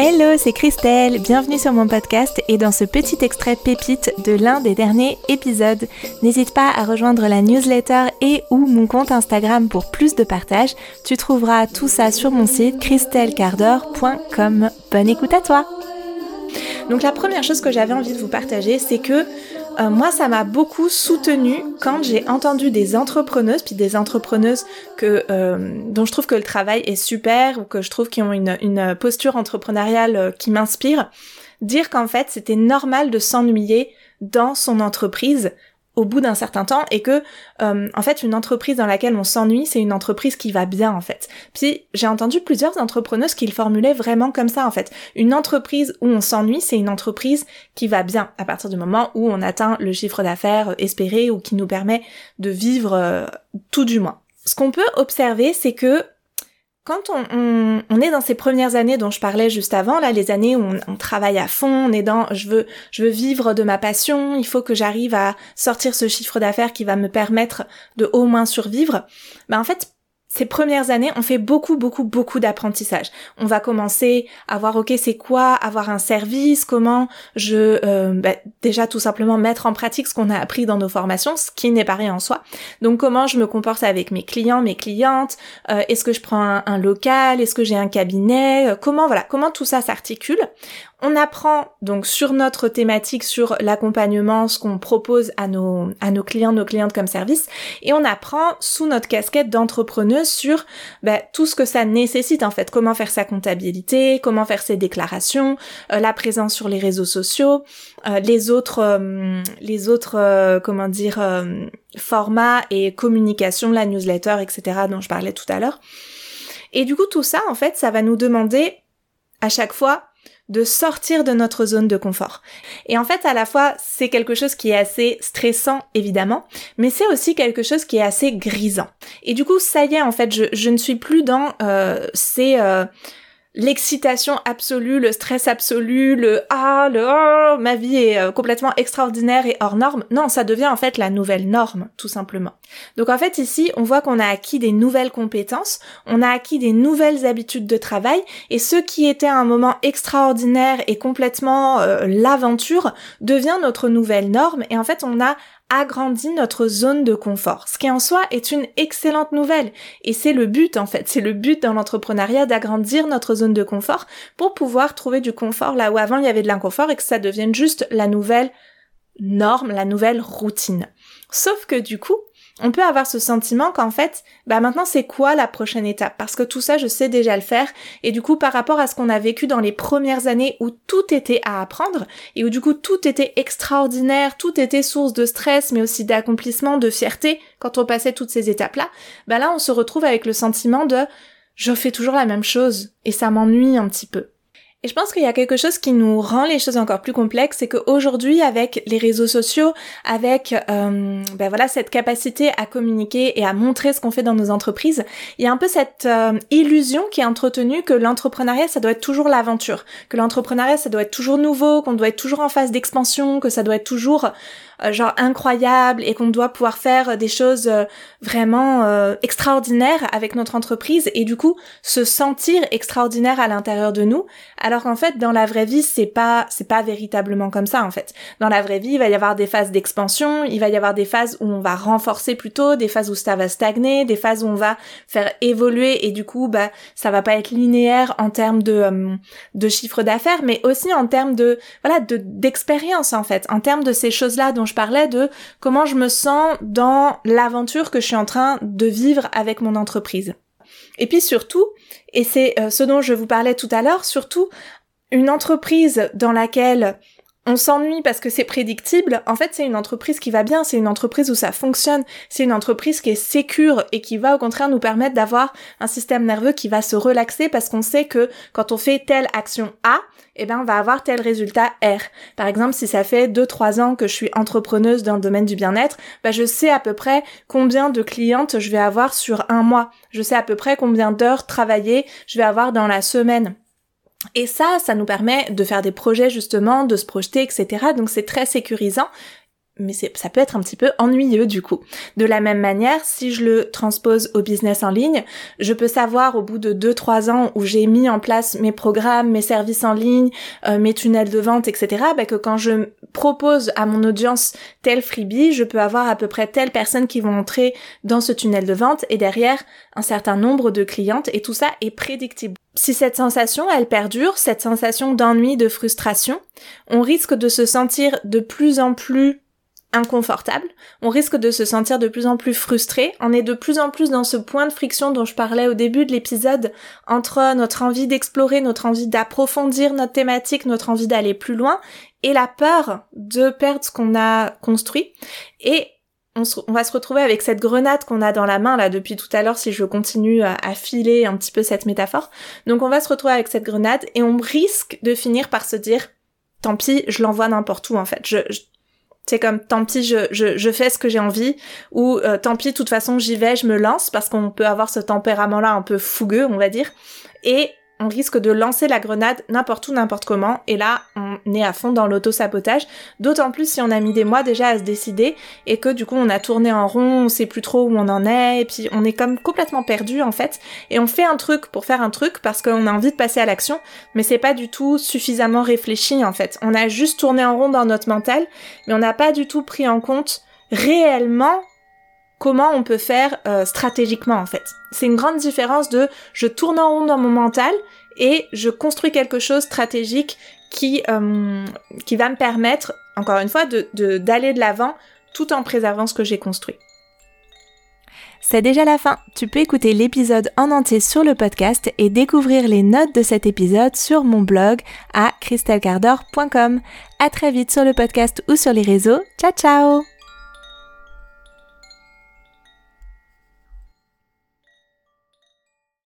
Hello, c'est Christelle, bienvenue sur mon podcast et dans ce petit extrait pépite de l'un des derniers épisodes. N'hésite pas à rejoindre la newsletter et ou mon compte Instagram pour plus de partage. Tu trouveras tout ça sur mon site christellecardor.com. Bonne écoute à toi Donc la première chose que j'avais envie de vous partager, c'est que euh, moi, ça m'a beaucoup soutenu quand j'ai entendu des entrepreneuses, puis des entrepreneuses que euh, dont je trouve que le travail est super ou que je trouve qu'ils ont une, une posture entrepreneuriale euh, qui m'inspire, dire qu'en fait c'était normal de s'ennuyer dans son entreprise au bout d'un certain temps et que euh, en fait une entreprise dans laquelle on s'ennuie c'est une entreprise qui va bien en fait. Puis j'ai entendu plusieurs entrepreneuses qui le formulaient vraiment comme ça en fait. Une entreprise où on s'ennuie c'est une entreprise qui va bien à partir du moment où on atteint le chiffre d'affaires espéré ou qui nous permet de vivre euh, tout du moins. Ce qu'on peut observer c'est que quand on, est dans ces premières années dont je parlais juste avant, là, les années où on, travaille à fond, on est dans, je veux, je veux vivre de ma passion, il faut que j'arrive à sortir ce chiffre d'affaires qui va me permettre de au moins survivre. Ben en fait, ces premières années, on fait beaucoup, beaucoup, beaucoup d'apprentissage. On va commencer à voir, ok, c'est quoi avoir un service, comment je, euh, bah, déjà tout simplement mettre en pratique ce qu'on a appris dans nos formations, ce qui n'est pas rien en soi. Donc comment je me comporte avec mes clients, mes clientes, euh, est-ce que je prends un, local, est-ce que j'ai un cabinet, euh, comment voilà, comment tout ça s'articule. On apprend donc sur notre thématique, sur l'accompagnement, ce qu'on propose à nos, à nos clients, nos clientes comme service, et on apprend sous notre casquette d'entrepreneuse sur bah, tout ce que ça nécessite en fait, comment faire sa comptabilité, comment faire ses déclarations, euh, la présence sur les réseaux sociaux, euh, les autres, euh, les autres, comment dire, formats et communication, la newsletter, etc. dont je parlais tout à l'heure. Et du coup, tout ça, en fait, ça va nous demander à chaque fois de sortir de notre zone de confort. Et en fait, à la fois, c'est quelque chose qui est assez stressant, évidemment, mais c'est aussi quelque chose qui est assez grisant. Et du coup, ça y est, en fait, je, ne suis plus dans euh, ces... Euh, l'excitation absolue, le stress absolu, le ah, le oh, ma vie est euh, complètement extraordinaire et hors norme. Non, ça devient en fait la nouvelle norme, tout simplement. Donc en fait ici, on voit qu'on a acquis des nouvelles compétences, on a acquis des nouvelles habitudes de travail et ce qui était un moment extraordinaire et complètement euh, l'aventure devient notre nouvelle norme et en fait on a agrandit notre zone de confort, ce qui en soi est une excellente nouvelle. Et c'est le but en fait, c'est le but dans l'entrepreneuriat d'agrandir notre zone de confort pour pouvoir trouver du confort là où avant il y avait de l'inconfort et que ça devienne juste la nouvelle norme, la nouvelle routine. Sauf que du coup, on peut avoir ce sentiment qu'en fait, bah maintenant c'est quoi la prochaine étape? Parce que tout ça, je sais déjà le faire. Et du coup, par rapport à ce qu'on a vécu dans les premières années où tout était à apprendre et où du coup tout était extraordinaire, tout était source de stress, mais aussi d'accomplissement, de fierté quand on passait toutes ces étapes-là, bah là on se retrouve avec le sentiment de je fais toujours la même chose et ça m'ennuie un petit peu. Et je pense qu'il y a quelque chose qui nous rend les choses encore plus complexes, c'est qu'aujourd'hui, avec les réseaux sociaux, avec euh, ben voilà cette capacité à communiquer et à montrer ce qu'on fait dans nos entreprises, il y a un peu cette euh, illusion qui est entretenue que l'entrepreneuriat, ça doit être toujours l'aventure, que l'entrepreneuriat, ça doit être toujours nouveau, qu'on doit être toujours en phase d'expansion, que ça doit être toujours euh, genre incroyable et qu'on doit pouvoir faire des choses euh, vraiment euh, extraordinaires avec notre entreprise et du coup se sentir extraordinaire à l'intérieur de nous alors qu'en fait dans la vraie vie c'est pas c'est pas véritablement comme ça en fait dans la vraie vie il va y avoir des phases d'expansion il va y avoir des phases où on va renforcer plutôt des phases où ça va stagner des phases où on va faire évoluer et du coup bah ça va pas être linéaire en termes de de chiffre d'affaires mais aussi en termes de voilà de d'expérience en fait en termes de ces choses là dont je parlais de comment je me sens dans l'aventure que je suis en train de vivre avec mon entreprise. Et puis surtout, et c'est euh, ce dont je vous parlais tout à l'heure, surtout une entreprise dans laquelle on s'ennuie parce que c'est prédictible, en fait c'est une entreprise qui va bien, c'est une entreprise où ça fonctionne, c'est une entreprise qui est sécure et qui va au contraire nous permettre d'avoir un système nerveux qui va se relaxer parce qu'on sait que quand on fait telle action A, eh ben on va avoir tel résultat R. Par exemple, si ça fait 2-3 ans que je suis entrepreneuse dans le domaine du bien-être, bah je sais à peu près combien de clientes je vais avoir sur un mois. Je sais à peu près combien d'heures travaillées je vais avoir dans la semaine. Et ça, ça nous permet de faire des projets justement, de se projeter, etc. Donc c'est très sécurisant. Mais ça peut être un petit peu ennuyeux du coup. De la même manière, si je le transpose au business en ligne, je peux savoir au bout de 2-3 ans où j'ai mis en place mes programmes, mes services en ligne, euh, mes tunnels de vente, etc., bah, que quand je propose à mon audience tel freebie, je peux avoir à peu près telle personne qui vont entrer dans ce tunnel de vente et derrière un certain nombre de clientes et tout ça est prédictible. Si cette sensation, elle perdure, cette sensation d'ennui, de frustration, on risque de se sentir de plus en plus inconfortable, on risque de se sentir de plus en plus frustré, on est de plus en plus dans ce point de friction dont je parlais au début de l'épisode entre notre envie d'explorer, notre envie d'approfondir notre thématique, notre envie d'aller plus loin et la peur de perdre ce qu'on a construit et on, va se retrouver avec cette grenade qu'on a dans la main là depuis tout à l'heure si je continue à, filer un petit peu cette métaphore. Donc on va se retrouver avec cette grenade et on risque de finir par se dire tant pis, je l'envoie n'importe où en fait. Je, c'est comme tant pis, je, je, je fais ce que j'ai envie, ou euh, tant pis, de toute façon, j'y vais, je me lance, parce qu'on peut avoir ce tempérament-là un peu fougueux, on va dire. Et on risque de lancer la grenade n'importe où, n'importe comment, et là, on est à fond dans l'auto-sabotage, d'autant plus si on a mis des mois déjà à se décider, et que du coup, on a tourné en rond, on sait plus trop où on en est, et puis on est comme complètement perdu, en fait, et on fait un truc pour faire un truc, parce qu'on a envie de passer à l'action, mais c'est pas du tout suffisamment réfléchi, en fait. On a juste tourné en rond dans notre mental, mais on n'a pas du tout pris en compte réellement comment on peut faire euh, stratégiquement en fait. C'est une grande différence de je tourne en rond dans mon mental et je construis quelque chose stratégique qui, euh, qui va me permettre, encore une fois, d'aller de, d'aller de l'avant tout en préservant ce que j'ai construit. C'est déjà la fin. Tu peux écouter l'épisode en entier sur le podcast et découvrir les notes de cet épisode sur mon blog à christelcardor.com. À très vite sur le podcast ou sur les réseaux. Ciao ciao